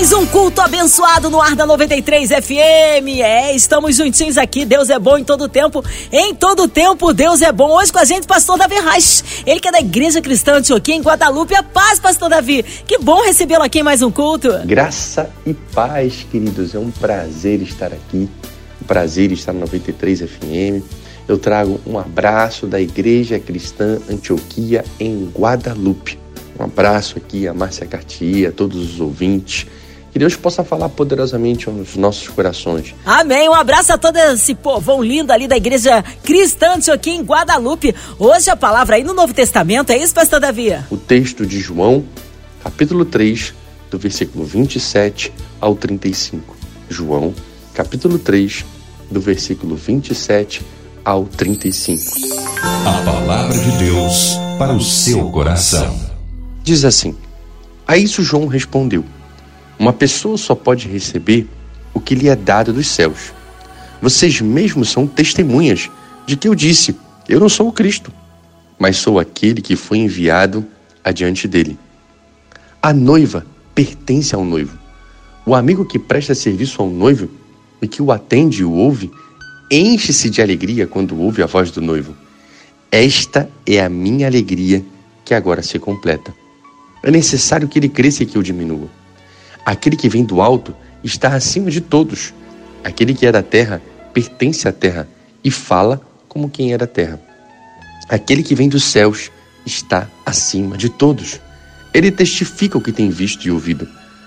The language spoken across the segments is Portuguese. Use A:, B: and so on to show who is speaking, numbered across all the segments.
A: Mais um culto abençoado no ar da 93 FM. É, estamos juntinhos aqui. Deus é bom em todo tempo. Em todo tempo, Deus é bom. Hoje com a gente, pastor Davi Reis. Ele que é da Igreja Cristã Antioquia em Guadalupe. A paz, pastor Davi. Que bom recebê-lo aqui em mais um culto.
B: Graça e paz, queridos. É um prazer estar aqui. Um prazer estar na 93 FM. Eu trago um abraço da Igreja Cristã Antioquia em Guadalupe. Um abraço aqui a Márcia Cartier, a todos os ouvintes. Que Deus possa falar poderosamente aos nossos corações.
A: Amém. Um abraço a todo esse povão lindo ali da igreja cristã aqui em Guadalupe. Hoje a palavra aí no Novo Testamento, é isso, pastor Davi?
B: O texto de João, capítulo 3, do versículo 27 ao 35. João, capítulo 3, do versículo 27 ao 35.
C: A palavra de Deus para o seu coração.
B: Diz assim: A isso João respondeu: Uma pessoa só pode receber o que lhe é dado dos céus. Vocês mesmos são testemunhas de que eu disse: Eu não sou o Cristo, mas sou aquele que foi enviado adiante dele. A noiva pertence ao noivo. O amigo que presta serviço ao noivo e que o atende e o ouve, enche-se de alegria quando ouve a voz do noivo. Esta é a minha alegria que agora se completa. É necessário que ele cresça e que eu diminua. Aquele que vem do alto está acima de todos. Aquele que é da terra pertence à terra e fala como quem é da terra. Aquele que vem dos céus está acima de todos. Ele testifica o que tem visto e ouvido,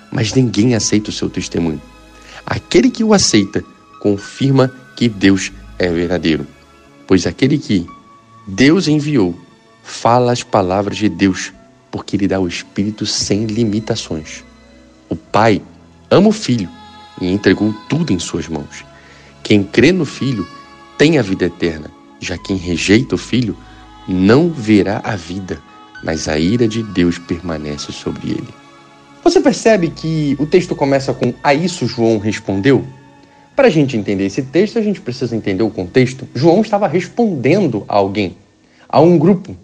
B: mas ninguém aceita o seu testemunho. Aquele que o aceita confirma que Deus é verdadeiro, pois aquele que Deus enviou fala as palavras de Deus porque Ele dá o Espírito sem limitações. O Pai ama o Filho e entregou tudo em Suas mãos. Quem crê no Filho tem a vida eterna, já quem rejeita o Filho não verá a vida, mas a ira de Deus permanece sobre ele. Você percebe que o texto começa com A isso João respondeu? Para a gente entender esse texto, a gente precisa entender o contexto. João estava respondendo a alguém, a um grupo.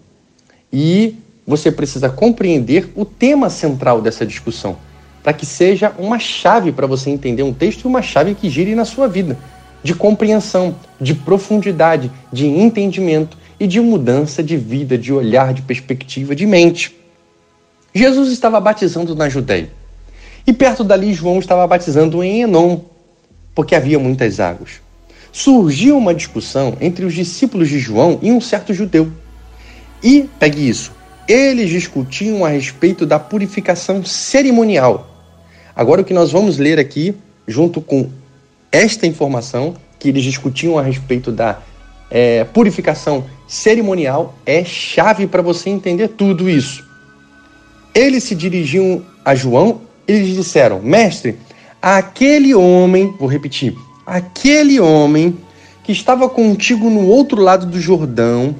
B: E você precisa compreender o tema central dessa discussão, para que seja uma chave para você entender um texto e uma chave que gire na sua vida, de compreensão, de profundidade, de entendimento e de mudança de vida, de olhar, de perspectiva, de mente. Jesus estava batizando na Judéia. E perto dali João estava batizando em Enom, porque havia muitas águas. Surgiu uma discussão entre os discípulos de João e um certo judeu. E, pegue isso, eles discutiam a respeito da purificação cerimonial. Agora, o que nós vamos ler aqui, junto com esta informação, que eles discutiam a respeito da é, purificação cerimonial, é chave para você entender tudo isso. Eles se dirigiam a João e lhes disseram: Mestre, aquele homem, vou repetir, aquele homem que estava contigo no outro lado do Jordão,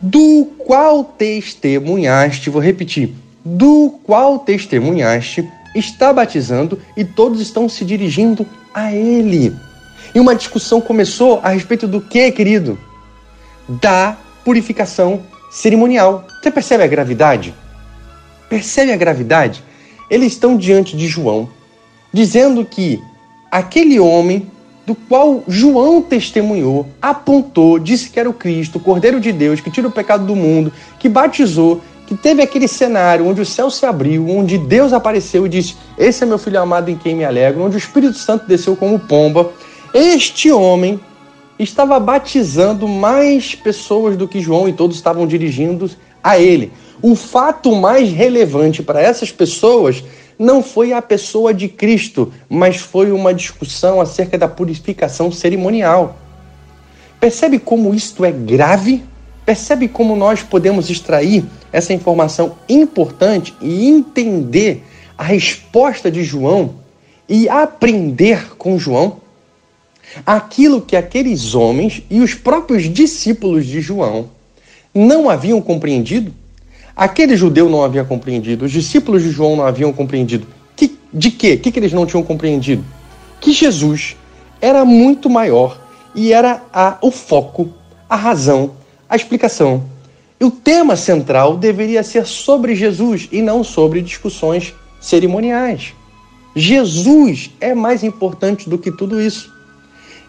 B: do qual testemunhaste, vou repetir, do qual testemunhaste, está batizando e todos estão se dirigindo a ele. E uma discussão começou a respeito do que, querido? Da purificação cerimonial. Você percebe a gravidade? Percebe a gravidade? Eles estão diante de João, dizendo que aquele homem do qual João testemunhou, apontou, disse que era o Cristo, o Cordeiro de Deus, que tira o pecado do mundo, que batizou, que teve aquele cenário onde o céu se abriu, onde Deus apareceu e disse: Esse é meu filho amado em quem me alegro, onde o Espírito Santo desceu como pomba. Este homem estava batizando mais pessoas do que João e todos estavam dirigindo a ele. O fato mais relevante para essas pessoas não foi a pessoa de Cristo, mas foi uma discussão acerca da purificação cerimonial. Percebe como isto é grave? Percebe como nós podemos extrair essa informação importante e entender a resposta de João e aprender com João aquilo que aqueles homens e os próprios discípulos de João não haviam compreendido Aquele judeu não havia compreendido, os discípulos de João não haviam compreendido. Que, de quê? O que, que eles não tinham compreendido? Que Jesus era muito maior e era a, o foco, a razão, a explicação. E o tema central deveria ser sobre Jesus e não sobre discussões cerimoniais. Jesus é mais importante do que tudo isso.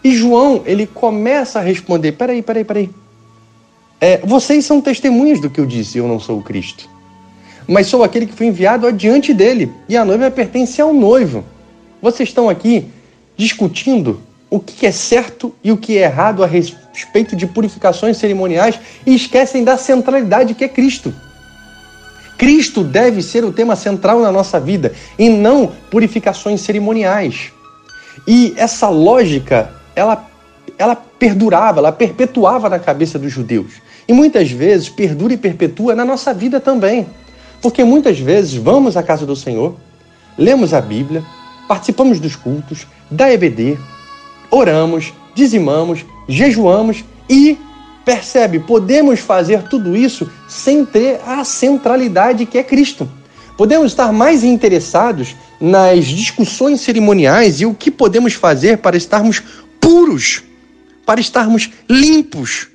B: E João, ele começa a responder: peraí, peraí, peraí. É, vocês são testemunhas do que eu disse, eu não sou o Cristo. Mas sou aquele que foi enviado adiante dele, e a noiva pertence ao noivo. Vocês estão aqui discutindo o que é certo e o que é errado a respeito de purificações cerimoniais e esquecem da centralidade que é Cristo. Cristo deve ser o tema central na nossa vida e não purificações cerimoniais. E essa lógica, ela, ela perdurava, ela perpetuava na cabeça dos judeus. E muitas vezes perdura e perpetua na nossa vida também. Porque muitas vezes vamos à casa do Senhor, lemos a Bíblia, participamos dos cultos, da EBD, oramos, dizimamos, jejuamos e percebe, podemos fazer tudo isso sem ter a centralidade que é Cristo. Podemos estar mais interessados nas discussões cerimoniais e o que podemos fazer para estarmos puros, para estarmos limpos,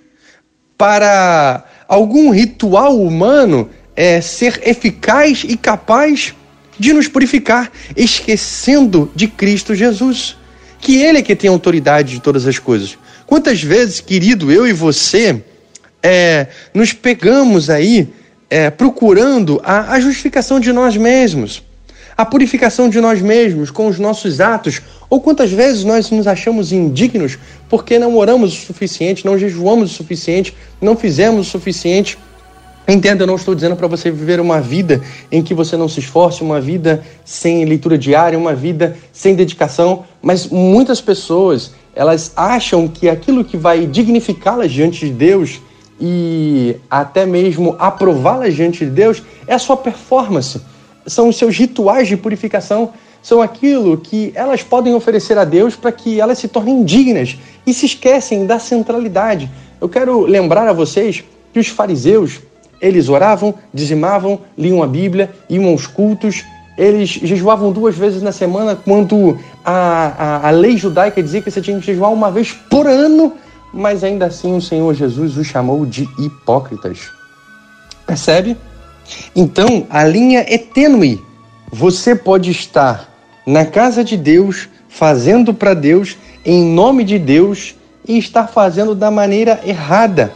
B: para algum ritual humano é, ser eficaz e capaz de nos purificar, esquecendo de Cristo Jesus, que Ele é que tem autoridade de todas as coisas. Quantas vezes, querido, eu e você é, nos pegamos aí é, procurando a, a justificação de nós mesmos, a purificação de nós mesmos com os nossos atos, ou quantas vezes nós nos achamos indignos porque não oramos o suficiente, não jejuamos o suficiente, não fizemos o suficiente? Entenda, eu não estou dizendo para você viver uma vida em que você não se esforce, uma vida sem leitura diária, uma vida sem dedicação, mas muitas pessoas, elas acham que aquilo que vai dignificá-las diante de Deus e até mesmo aprová-las diante de Deus é a sua performance, são os seus rituais de purificação, são aquilo que elas podem oferecer a Deus para que elas se tornem dignas e se esquecem da centralidade. Eu quero lembrar a vocês que os fariseus, eles oravam, dizimavam, liam a Bíblia, iam aos cultos, eles jejuavam duas vezes na semana, quando a, a, a lei judaica dizia que você tinha que jejuar uma vez por ano, mas ainda assim o Senhor Jesus os chamou de hipócritas. Percebe? Então, a linha é tênue. Você pode estar na casa de Deus, fazendo para Deus, em nome de Deus, e estar fazendo da maneira errada.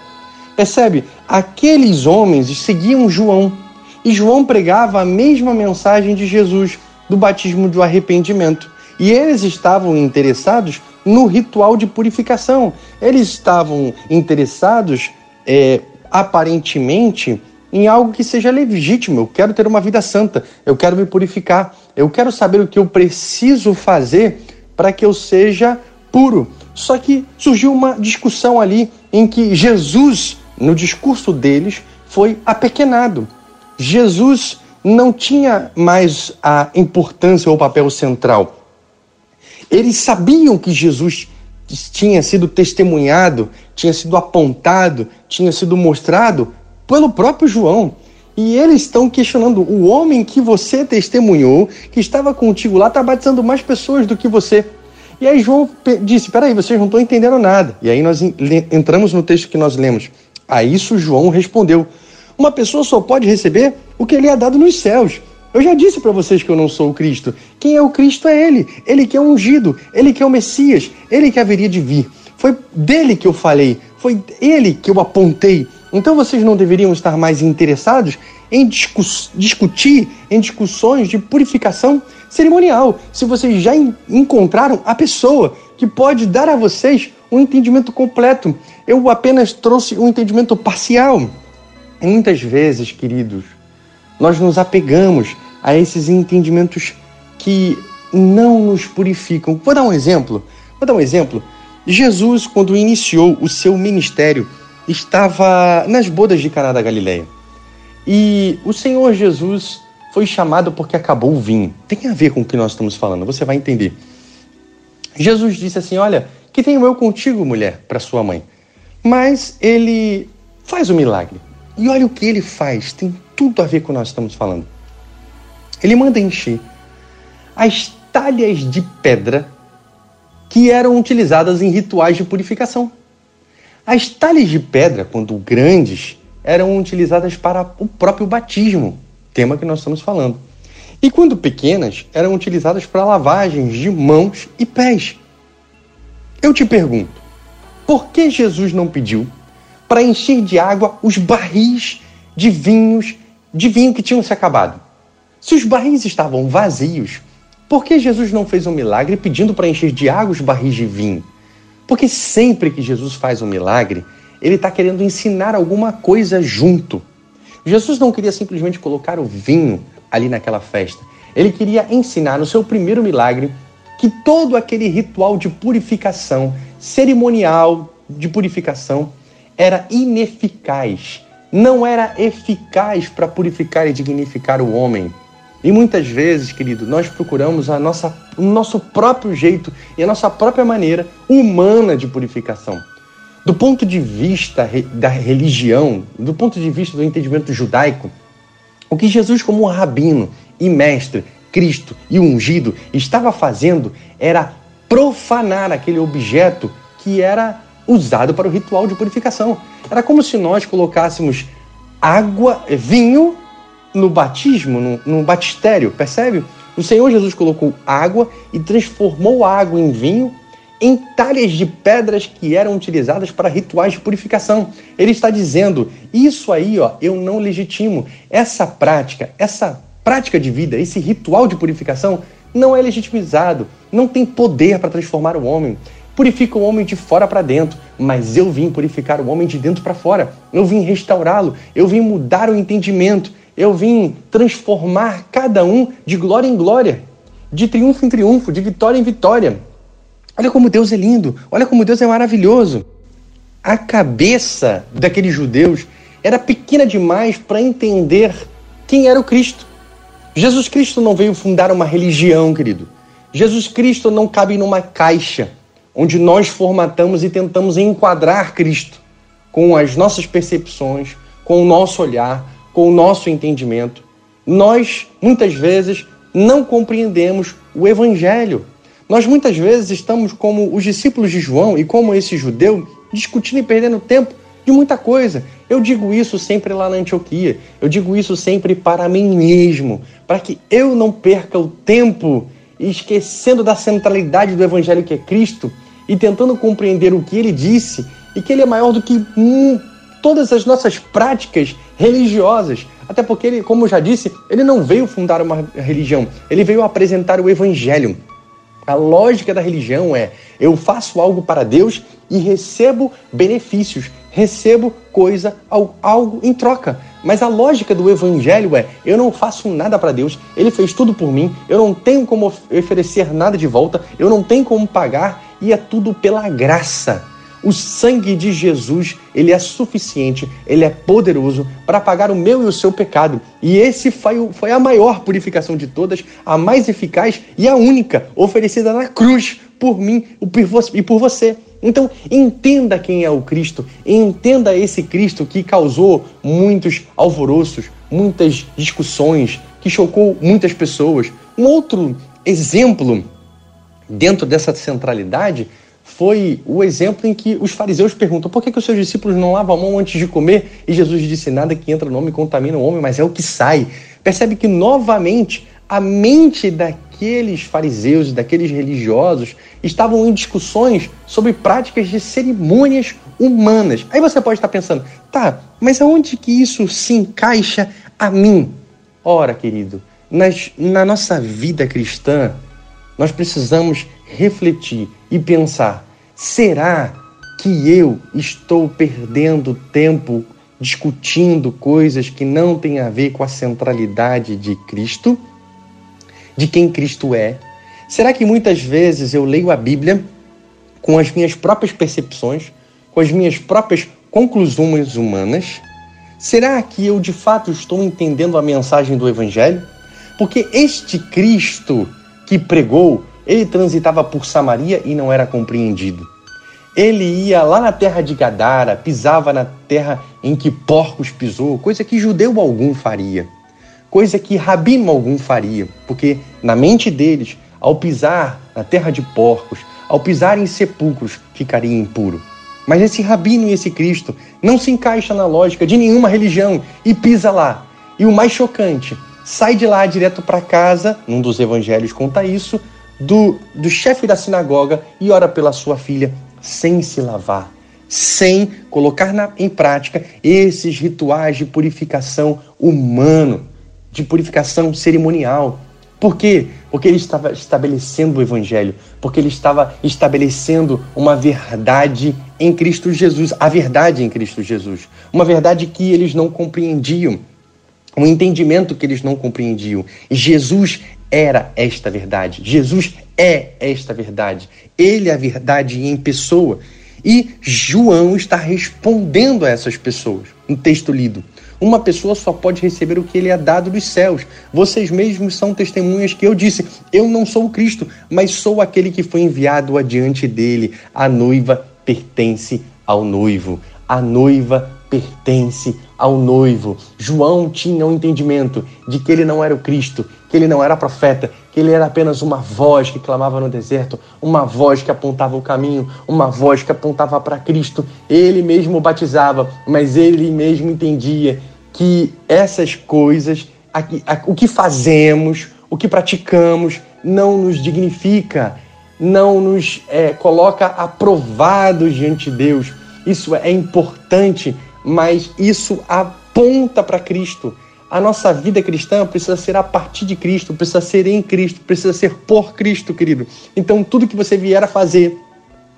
B: Percebe? Aqueles homens seguiam João e João pregava a mesma mensagem de Jesus, do batismo do arrependimento. E eles estavam interessados no ritual de purificação. Eles estavam interessados, é, aparentemente, em algo que seja legítimo. Eu quero ter uma vida santa, eu quero me purificar, eu quero saber o que eu preciso fazer para que eu seja puro. Só que surgiu uma discussão ali em que Jesus no discurso deles, foi apequenado. Jesus não tinha mais a importância ou papel central. Eles sabiam que Jesus tinha sido testemunhado, tinha sido apontado, tinha sido mostrado pelo próprio João. E eles estão questionando o homem que você testemunhou, que estava contigo lá, está batizando mais pessoas do que você. E aí João disse: Peraí, vocês não estão entendendo nada. E aí nós entramos no texto que nós lemos. A isso João respondeu: Uma pessoa só pode receber o que lhe é dado nos céus. Eu já disse para vocês que eu não sou o Cristo. Quem é o Cristo é Ele. Ele que é ungido, Ele que é o Messias, Ele que haveria de vir. Foi dele que eu falei, foi Ele que eu apontei. Então vocês não deveriam estar mais interessados em discutir, em discussões de purificação cerimonial, se vocês já encontraram a pessoa que pode dar a vocês um entendimento completo. Eu apenas trouxe um entendimento parcial. Muitas vezes, queridos, nós nos apegamos a esses entendimentos que não nos purificam. Vou dar um exemplo. Vou dar um exemplo. Jesus, quando iniciou o seu ministério, estava nas bodas de Caná da Galileia. E o Senhor Jesus foi chamado porque acabou o vinho. Tem a ver com o que nós estamos falando, você vai entender. Jesus disse assim: Olha, que tenho eu contigo, mulher, para sua mãe. Mas ele faz o milagre. E olha o que ele faz, tem tudo a ver com o que nós estamos falando. Ele manda encher as talhas de pedra que eram utilizadas em rituais de purificação. As talhas de pedra, quando grandes, eram utilizadas para o próprio batismo, tema que nós estamos falando. E quando pequenas, eram utilizadas para lavagens de mãos e pés. Eu te pergunto, por que Jesus não pediu para encher de água os barris de vinhos, de vinho que tinham se acabado? Se os barris estavam vazios, por que Jesus não fez um milagre pedindo para encher de água os barris de vinho? Porque sempre que Jesus faz um milagre, ele está querendo ensinar alguma coisa junto. Jesus não queria simplesmente colocar o vinho ali naquela festa. Ele queria ensinar no seu primeiro milagre que todo aquele ritual de purificação, cerimonial de purificação, era ineficaz. Não era eficaz para purificar e dignificar o homem. E muitas vezes, querido, nós procuramos a nossa, o nosso próprio jeito e a nossa própria maneira humana de purificação. Do ponto de vista da religião, do ponto de vista do entendimento judaico, o que Jesus, como rabino e mestre, Cristo e ungido, estava fazendo era profanar aquele objeto que era usado para o ritual de purificação. Era como se nós colocássemos água, vinho no batismo, no, no batistério, percebe? O Senhor Jesus colocou água e transformou a água em vinho em talhas de pedras que eram utilizadas para rituais de purificação. Ele está dizendo: isso aí, ó, eu não legitimo. Essa prática, essa prática de vida, esse ritual de purificação não é legitimizado, não tem poder para transformar o homem. Purifica o homem de fora para dentro, mas eu vim purificar o homem de dentro para fora. Eu vim restaurá-lo, eu vim mudar o entendimento, eu vim transformar cada um de glória em glória, de triunfo em triunfo, de vitória em vitória. Olha como Deus é lindo, olha como Deus é maravilhoso. A cabeça daqueles judeus era pequena demais para entender quem era o Cristo. Jesus Cristo não veio fundar uma religião, querido. Jesus Cristo não cabe numa caixa onde nós formatamos e tentamos enquadrar Cristo com as nossas percepções, com o nosso olhar, com o nosso entendimento. Nós, muitas vezes, não compreendemos o Evangelho. Nós, muitas vezes, estamos como os discípulos de João e como esse judeu, discutindo e perdendo tempo de muita coisa. Eu digo isso sempre lá na Antioquia. Eu digo isso sempre para mim mesmo, para que eu não perca o tempo esquecendo da centralidade do evangelho que é Cristo e tentando compreender o que ele disse e que ele é maior do que hum, todas as nossas práticas religiosas. Até porque ele, como eu já disse, ele não veio fundar uma religião, ele veio apresentar o evangelho. A lógica da religião é: eu faço algo para Deus e recebo benefícios, recebo coisa, algo em troca. Mas a lógica do evangelho é: eu não faço nada para Deus, ele fez tudo por mim, eu não tenho como oferecer nada de volta, eu não tenho como pagar e é tudo pela graça. O sangue de Jesus, ele é suficiente, ele é poderoso para pagar o meu e o seu pecado. E esse foi, foi a maior purificação de todas, a mais eficaz e a única oferecida na cruz por mim e por você. Então, entenda quem é o Cristo, entenda esse Cristo que causou muitos alvoroços, muitas discussões, que chocou muitas pessoas. Um outro exemplo dentro dessa centralidade foi o exemplo em que os fariseus perguntam por que, que os seus discípulos não lavam a mão antes de comer? E Jesus disse: nada que entra no homem contamina o homem, mas é o que sai. Percebe que novamente a mente daqueles fariseus e daqueles religiosos estavam em discussões sobre práticas de cerimônias humanas. Aí você pode estar pensando, tá, mas aonde que isso se encaixa a mim? Ora, querido, nas, na nossa vida cristã, nós precisamos refletir e pensar: será que eu estou perdendo tempo discutindo coisas que não têm a ver com a centralidade de Cristo? De quem Cristo é? Será que muitas vezes eu leio a Bíblia com as minhas próprias percepções, com as minhas próprias conclusões humanas? Será que eu de fato estou entendendo a mensagem do Evangelho? Porque este Cristo que pregou, ele transitava por Samaria e não era compreendido. Ele ia lá na terra de Gadara, pisava na terra em que porcos pisou, coisa que judeu algum faria, coisa que rabino algum faria, porque na mente deles, ao pisar na terra de porcos, ao pisar em sepulcros, ficaria impuro. Mas esse rabino e esse Cristo não se encaixa na lógica de nenhuma religião e pisa lá. E o mais chocante, sai de lá direto para casa, num dos evangelhos conta isso, do, do chefe da sinagoga e ora pela sua filha sem se lavar, sem colocar na, em prática esses rituais de purificação humano, de purificação cerimonial. Por quê? Porque ele estava estabelecendo o evangelho, porque ele estava estabelecendo uma verdade em Cristo Jesus, a verdade em Cristo Jesus, uma verdade que eles não compreendiam, um entendimento que eles não compreendiam. E Jesus era esta verdade. Jesus é esta verdade. Ele é a verdade em pessoa. E João está respondendo a essas pessoas. Um texto lido. Uma pessoa só pode receber o que ele é dado dos céus. Vocês mesmos são testemunhas que eu disse: Eu não sou o Cristo, mas sou aquele que foi enviado adiante dele. A noiva pertence ao noivo. A noiva pertence ao noivo. João tinha um entendimento de que ele não era o Cristo, que ele não era profeta, que ele era apenas uma voz que clamava no deserto, uma voz que apontava o caminho, uma voz que apontava para Cristo. Ele mesmo batizava, mas ele mesmo entendia que essas coisas, o que fazemos, o que praticamos, não nos dignifica, não nos é, coloca aprovados diante de Deus. Isso é importante mas isso aponta para Cristo. A nossa vida cristã precisa ser a partir de Cristo, precisa ser em Cristo, precisa ser por Cristo, querido. Então, tudo que você vier a fazer,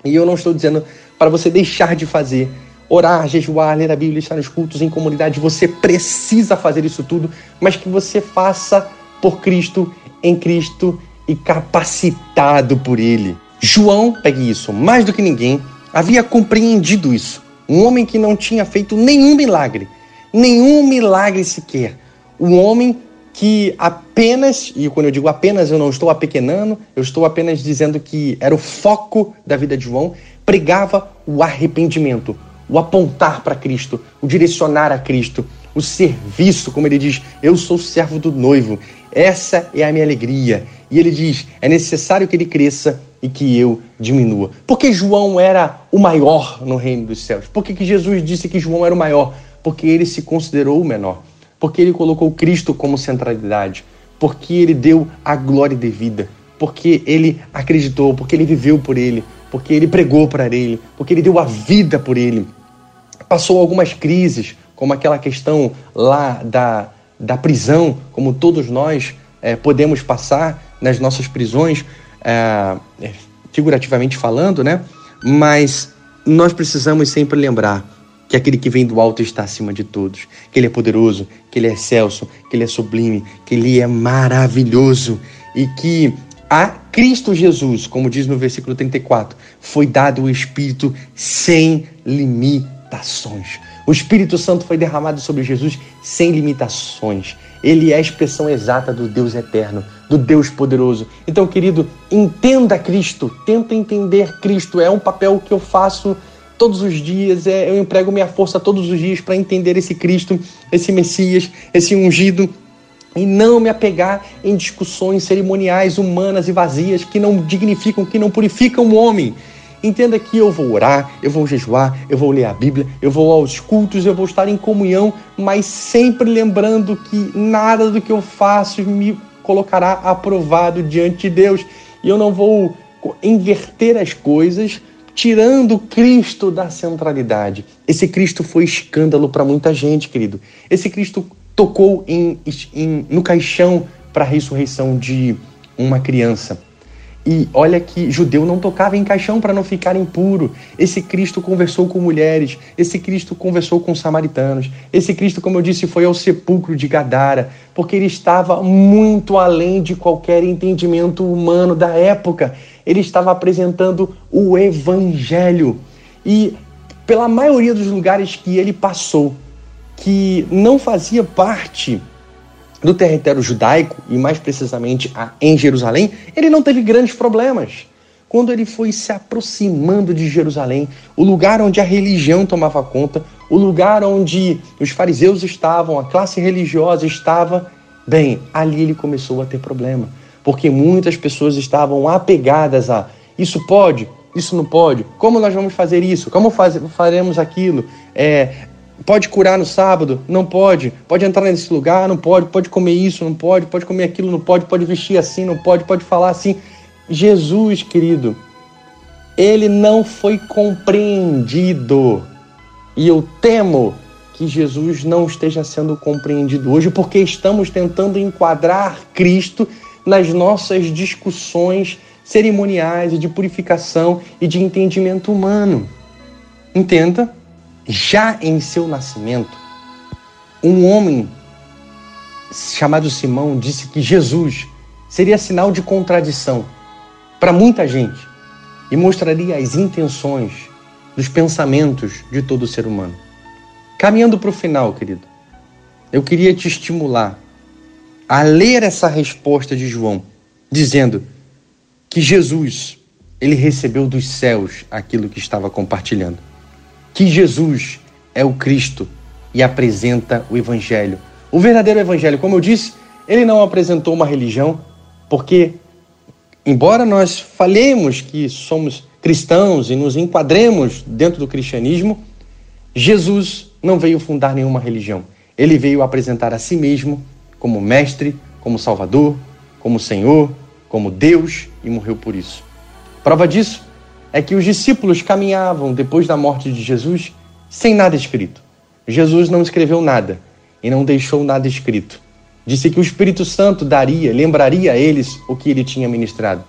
B: e eu não estou dizendo para você deixar de fazer, orar, jejuar, ler a Bíblia, estar nos cultos, em comunidade, você precisa fazer isso tudo, mas que você faça por Cristo, em Cristo e capacitado por Ele. João, pegue isso, mais do que ninguém, havia compreendido isso. Um homem que não tinha feito nenhum milagre, nenhum milagre sequer. Um homem que apenas, e quando eu digo apenas, eu não estou apequenando, eu estou apenas dizendo que era o foco da vida de João, pregava o arrependimento, o apontar para Cristo, o direcionar a Cristo, o serviço, como ele diz, eu sou servo do noivo, essa é a minha alegria. E ele diz, é necessário que ele cresça e que eu diminua. Porque João era o maior no reino dos céus? Por que, que Jesus disse que João era o maior? Porque ele se considerou o menor. Porque ele colocou Cristo como centralidade. Porque ele deu a glória devida. Porque ele acreditou, porque ele viveu por ele, porque ele pregou para ele, porque ele deu a vida por ele. Passou algumas crises, como aquela questão lá da, da prisão, como todos nós é, podemos passar nas nossas prisões, é, figurativamente falando, né? Mas nós precisamos sempre lembrar que aquele que vem do alto está acima de todos, que ele é poderoso, que ele é excelso, que ele é sublime, que ele é maravilhoso e que a Cristo Jesus, como diz no versículo 34, foi dado o Espírito sem limitações. O Espírito Santo foi derramado sobre Jesus sem limitações. Ele é a expressão exata do Deus eterno, do Deus poderoso. Então, querido, entenda Cristo, tenta entender Cristo. É um papel que eu faço todos os dias, é, eu emprego minha força todos os dias para entender esse Cristo, esse Messias, esse ungido e não me apegar em discussões cerimoniais humanas e vazias que não dignificam, que não purificam o homem. Entenda que eu vou orar, eu vou jejuar, eu vou ler a Bíblia, eu vou aos cultos, eu vou estar em comunhão, mas sempre lembrando que nada do que eu faço me colocará aprovado diante de Deus. E eu não vou inverter as coisas, tirando Cristo da centralidade. Esse Cristo foi escândalo para muita gente, querido. Esse Cristo tocou em, em no caixão para a ressurreição de uma criança. E olha que judeu não tocava em caixão para não ficar impuro. Esse Cristo conversou com mulheres, esse Cristo conversou com samaritanos. Esse Cristo, como eu disse, foi ao sepulcro de Gadara, porque ele estava muito além de qualquer entendimento humano da época. Ele estava apresentando o evangelho. E pela maioria dos lugares que ele passou, que não fazia parte do território judaico, e mais precisamente em Jerusalém, ele não teve grandes problemas. Quando ele foi se aproximando de Jerusalém, o lugar onde a religião tomava conta, o lugar onde os fariseus estavam, a classe religiosa estava, bem, ali ele começou a ter problema, porque muitas pessoas estavam apegadas a Isso pode? Isso não pode? Como nós vamos fazer isso? Como faz, faremos aquilo? É, pode curar no sábado? Não pode. Pode entrar nesse lugar? Não pode. Pode comer isso? Não pode. Pode comer aquilo? Não pode. Pode vestir assim? Não pode. Pode falar assim. Jesus, querido, ele não foi compreendido. E eu temo que Jesus não esteja sendo compreendido hoje porque estamos tentando enquadrar Cristo nas nossas discussões cerimoniais e de purificação e de entendimento humano. Entenda, já em seu nascimento, um homem chamado Simão disse que Jesus seria sinal de contradição para muita gente e mostraria as intenções dos pensamentos de todo ser humano. Caminhando para o final, querido, eu queria te estimular a ler essa resposta de João, dizendo que Jesus, ele recebeu dos céus aquilo que estava compartilhando. Que Jesus é o Cristo e apresenta o evangelho. O verdadeiro evangelho, como eu disse, ele não apresentou uma religião, porque embora nós falemos que somos cristãos e nos enquadremos dentro do cristianismo, Jesus não veio fundar nenhuma religião. Ele veio apresentar a si mesmo como mestre, como salvador, como Senhor, como Deus e morreu por isso. Prova disso é que os discípulos caminhavam depois da morte de Jesus sem nada escrito. Jesus não escreveu nada e não deixou nada escrito. Disse que o Espírito Santo daria, lembraria a eles o que ele tinha ministrado.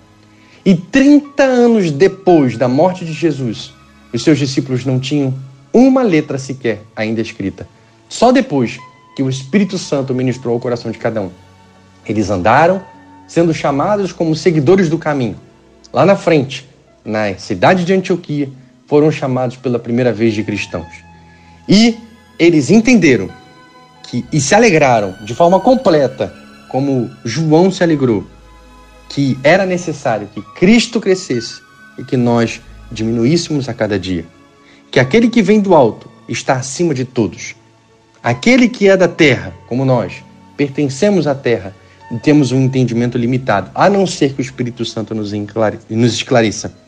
B: E 30 anos depois da morte de Jesus, os seus discípulos não tinham uma letra sequer ainda escrita. Só depois que o Espírito Santo ministrou ao coração de cada um. Eles andaram sendo chamados como seguidores do caminho. Lá na frente, na cidade de Antioquia, foram chamados pela primeira vez de cristãos. E eles entenderam que e se alegraram de forma completa, como João se alegrou, que era necessário que Cristo crescesse e que nós diminuíssemos a cada dia. Que aquele que vem do alto está acima de todos. Aquele que é da terra, como nós, pertencemos à terra e temos um entendimento limitado, a não ser que o Espírito Santo nos, nos esclareça.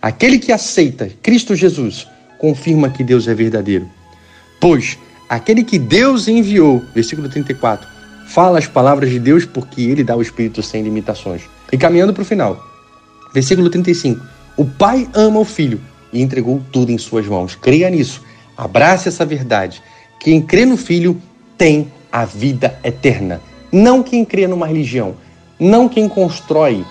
B: Aquele que aceita Cristo Jesus confirma que Deus é verdadeiro. Pois aquele que Deus enviou, versículo 34, fala as palavras de Deus porque ele dá o Espírito sem limitações. E caminhando para o final, versículo 35, o Pai ama o Filho e entregou tudo em suas mãos. Creia nisso, abrace essa verdade. Quem crê no Filho tem a vida eterna. Não quem crê numa religião, não quem constrói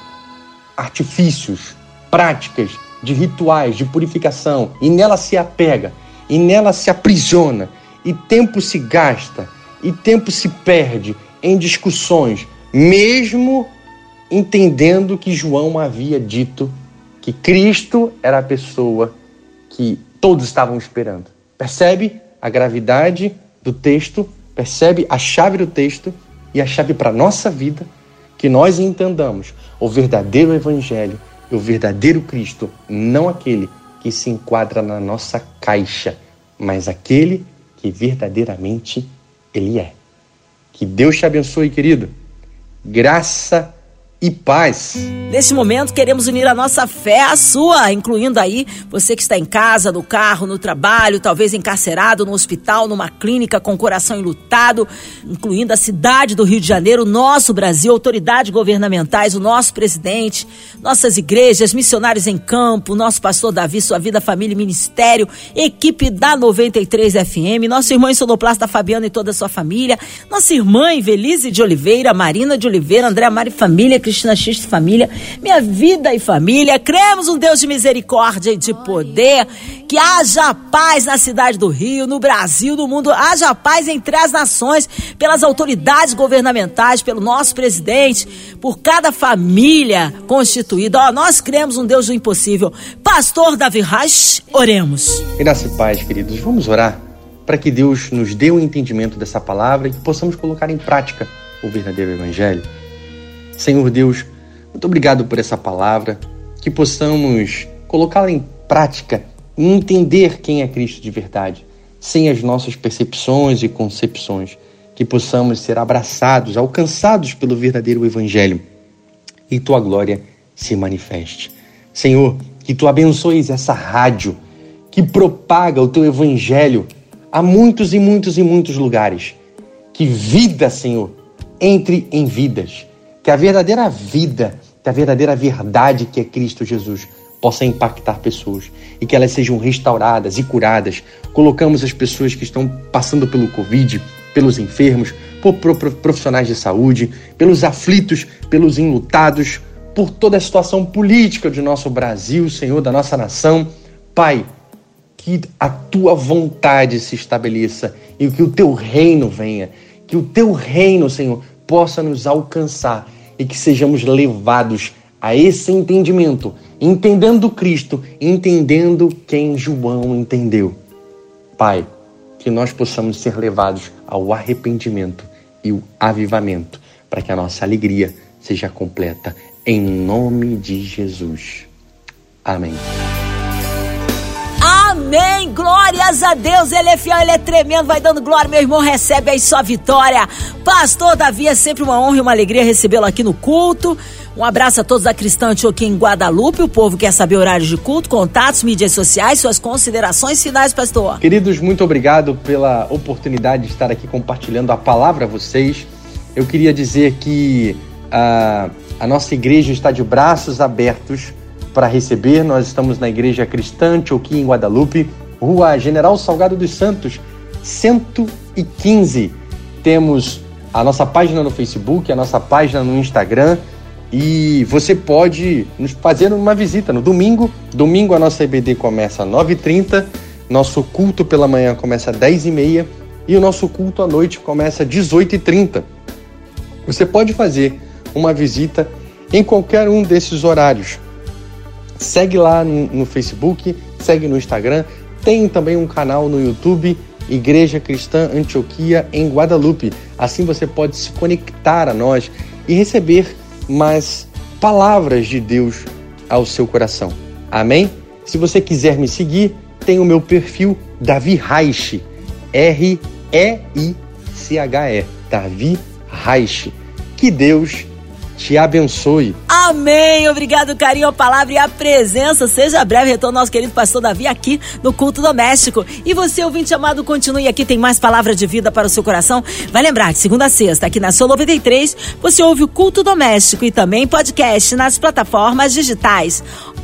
B: artifícios, práticas de rituais de purificação e nela se apega, e nela se aprisiona, e tempo se gasta, e tempo se perde em discussões, mesmo entendendo que João havia dito que Cristo era a pessoa que todos estavam esperando. Percebe a gravidade do texto? Percebe a chave do texto? e a chave para a nossa vida, que nós entendamos o verdadeiro Evangelho o verdadeiro Cristo, não aquele que se enquadra na nossa caixa, mas aquele que verdadeiramente Ele é. Que Deus te abençoe, querido. Graça e paz.
A: Neste momento, queremos unir a nossa fé à sua, incluindo aí você que está em casa, no carro, no trabalho, talvez encarcerado no hospital, numa clínica com o coração enlutado, incluindo a cidade do Rio de Janeiro, nosso Brasil, autoridades governamentais, o nosso presidente, nossas igrejas, missionários em campo, nosso pastor Davi, sua vida, família e ministério, equipe da 93 FM, nosso irmão sonoplasta Fabiano e toda a sua família, nossa irmã Invelise de Oliveira, Marina de Oliveira, André Mari Família, Cristina X de Família, minha vida e família. Cremos um Deus de misericórdia e de poder. Que haja paz na cidade do Rio, no Brasil, no mundo. Haja paz entre as nações, pelas autoridades governamentais, pelo nosso presidente, por cada família constituída. Ó, nós cremos um Deus do impossível. Pastor Davi Reich, oremos.
B: Graça e paz, queridos. Vamos orar para que Deus nos dê o um entendimento dessa palavra e que possamos colocar em prática o verdadeiro Evangelho. Senhor Deus, muito obrigado por essa palavra, que possamos colocá-la em prática e entender quem é Cristo de verdade, sem as nossas percepções e concepções, que possamos ser abraçados, alcançados pelo verdadeiro Evangelho e tua glória se manifeste. Senhor, que tu abençoes essa rádio que propaga o teu evangelho a muitos e muitos e muitos lugares. Que vida, Senhor, entre em vidas. Que a verdadeira vida, que a verdadeira verdade que é Cristo Jesus possa impactar pessoas e que elas sejam restauradas e curadas. Colocamos as pessoas que estão passando pelo Covid, pelos enfermos, por profissionais de saúde, pelos aflitos, pelos enlutados, por toda a situação política de nosso Brasil, Senhor, da nossa nação. Pai, que a tua vontade se estabeleça e que o teu reino venha, que o teu reino, Senhor, possa nos alcançar e que sejamos levados a esse entendimento, entendendo Cristo, entendendo quem João entendeu. Pai, que nós possamos ser levados ao arrependimento e o avivamento, para que a nossa alegria seja completa. Em nome de Jesus. Amém.
A: Amém. Glórias a Deus. Ele é fiel, ele é tremendo. Vai dando glória, meu irmão. Recebe aí sua vitória. Pastor Davi, é sempre uma honra e uma alegria recebê-lo aqui no culto. Um abraço a todos da Cristã aqui em Guadalupe. O povo quer saber horários de culto, contatos, mídias sociais, suas considerações finais, pastor.
B: Queridos, muito obrigado pela oportunidade de estar aqui compartilhando a palavra a vocês. Eu queria dizer que a, a nossa igreja está de braços abertos para receber. Nós estamos na Igreja Cristã Antioquia em Guadalupe, Rua General Salgado dos Santos, 115. Temos a nossa página no Facebook, a nossa página no Instagram e você pode nos fazer uma visita no domingo. Domingo a nossa EBD começa às 9h30, nosso culto pela manhã começa às 10h30 e o nosso culto à noite começa às 18h30. Você pode fazer uma visita em qualquer um desses horários. Segue lá no, Facebook, segue no Instagram, tem também um canal no YouTube, Igreja Cristã Antioquia em Guadalupe. Assim você pode se conectar a nós e receber mais palavras de Deus ao seu coração. Amém? Se você quiser me seguir, tem o meu perfil Davi Reich, R-E-I-C-H-E, Davi Reich. Que Deus te abençoe.
A: Amém. Obrigado, carinho, a palavra e a presença. Seja breve retorno nosso querido pastor Davi aqui no culto doméstico. E você, ouvinte amado, continue aqui, tem mais palavra de vida para o seu coração. Vai lembrar, de segunda a sexta, aqui na Solo 93, você ouve o culto doméstico e também podcast nas plataformas digitais.